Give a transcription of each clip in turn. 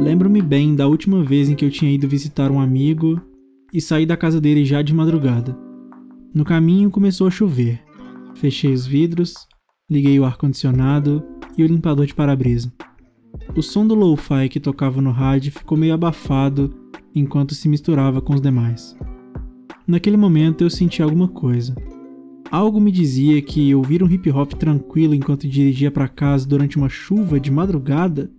Lembro-me bem da última vez em que eu tinha ido visitar um amigo e saí da casa dele já de madrugada. No caminho começou a chover. Fechei os vidros, liguei o ar-condicionado e o limpador de para-brisa. O som do lo-fi que tocava no rádio ficou meio abafado enquanto se misturava com os demais. Naquele momento eu senti alguma coisa. Algo me dizia que ouvir um hip hop tranquilo enquanto dirigia para casa durante uma chuva de madrugada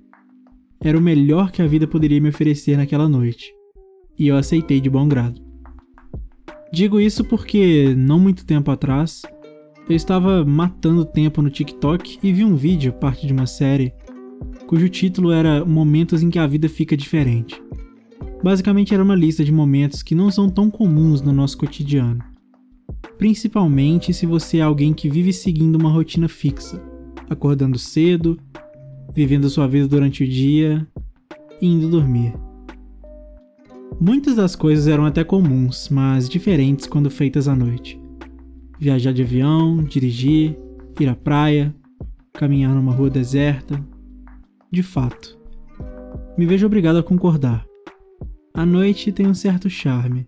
era o melhor que a vida poderia me oferecer naquela noite e eu aceitei de bom grado. Digo isso porque, não muito tempo atrás, eu estava matando tempo no TikTok e vi um vídeo, parte de uma série, cujo título era Momentos em que a vida fica diferente. Basicamente era uma lista de momentos que não são tão comuns no nosso cotidiano. Principalmente se você é alguém que vive seguindo uma rotina fixa, acordando cedo, vivendo sua vida durante o dia e indo dormir. Muitas das coisas eram até comuns, mas diferentes quando feitas à noite. Viajar de avião, dirigir, ir à praia, caminhar numa rua deserta. De fato, me vejo obrigado a concordar. A noite tem um certo charme.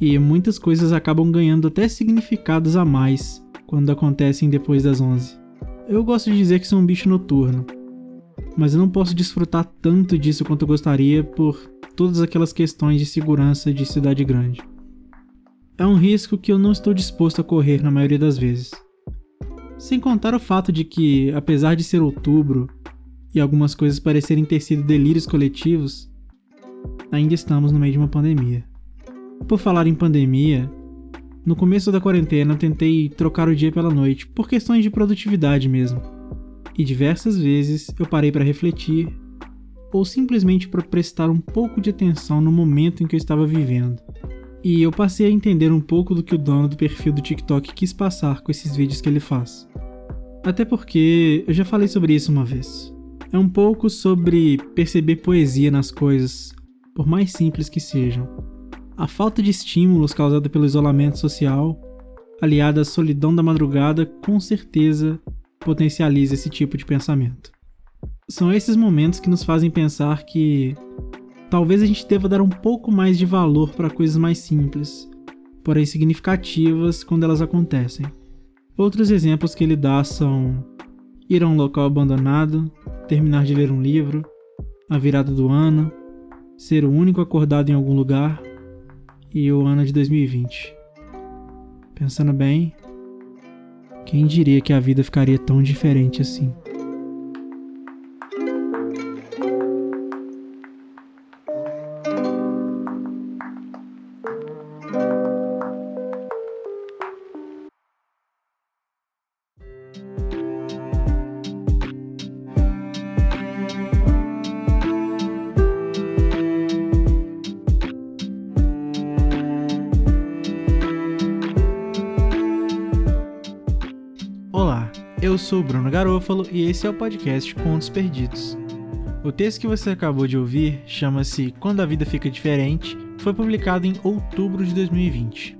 E muitas coisas acabam ganhando até significados a mais quando acontecem depois das 11. Eu gosto de dizer que sou um bicho noturno, mas eu não posso desfrutar tanto disso quanto eu gostaria por todas aquelas questões de segurança de cidade grande. É um risco que eu não estou disposto a correr na maioria das vezes. Sem contar o fato de que, apesar de ser outubro e algumas coisas parecerem ter sido delírios coletivos, ainda estamos no meio de uma pandemia. Por falar em pandemia, no começo da quarentena eu tentei trocar o dia pela noite por questões de produtividade mesmo. E diversas vezes eu parei para refletir ou simplesmente para prestar um pouco de atenção no momento em que eu estava vivendo. E eu passei a entender um pouco do que o dono do perfil do TikTok quis passar com esses vídeos que ele faz. Até porque eu já falei sobre isso uma vez. É um pouco sobre perceber poesia nas coisas, por mais simples que sejam. A falta de estímulos causada pelo isolamento social, aliada à solidão da madrugada, com certeza potencializa esse tipo de pensamento. São esses momentos que nos fazem pensar que talvez a gente deva dar um pouco mais de valor para coisas mais simples, porém significativas quando elas acontecem. Outros exemplos que ele dá são ir a um local abandonado, terminar de ler um livro, a virada do ano, ser o único acordado em algum lugar e o ano de 2020. Pensando bem, quem diria que a vida ficaria tão diferente assim? Eu sou Bruno Garofalo e esse é o podcast Contos Perdidos. O texto que você acabou de ouvir chama-se Quando a Vida Fica Diferente, foi publicado em outubro de 2020.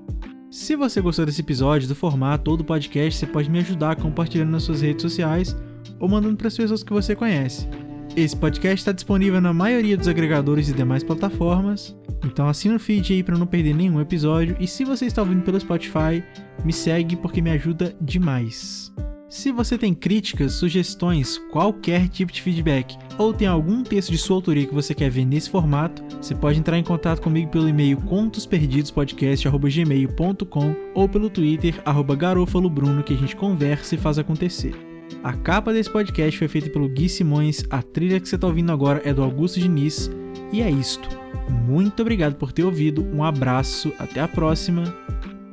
Se você gostou desse episódio, do formato ou do podcast, você pode me ajudar compartilhando nas suas redes sociais ou mandando para as pessoas que você conhece. Esse podcast está disponível na maioria dos agregadores e demais plataformas, então assina o feed aí para não perder nenhum episódio. E se você está ouvindo pelo Spotify, me segue porque me ajuda demais. Se você tem críticas, sugestões, qualquer tipo de feedback ou tem algum texto de sua autoria que você quer ver nesse formato, você pode entrar em contato comigo pelo e-mail contosperdidospodcast.gmail.com ou pelo Twitter, garofalobruno, que a gente conversa e faz acontecer. A capa desse podcast foi feita pelo Gui Simões, a trilha que você está ouvindo agora é do Augusto Diniz E é isto. Muito obrigado por ter ouvido. Um abraço, até a próxima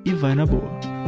e vai na boa.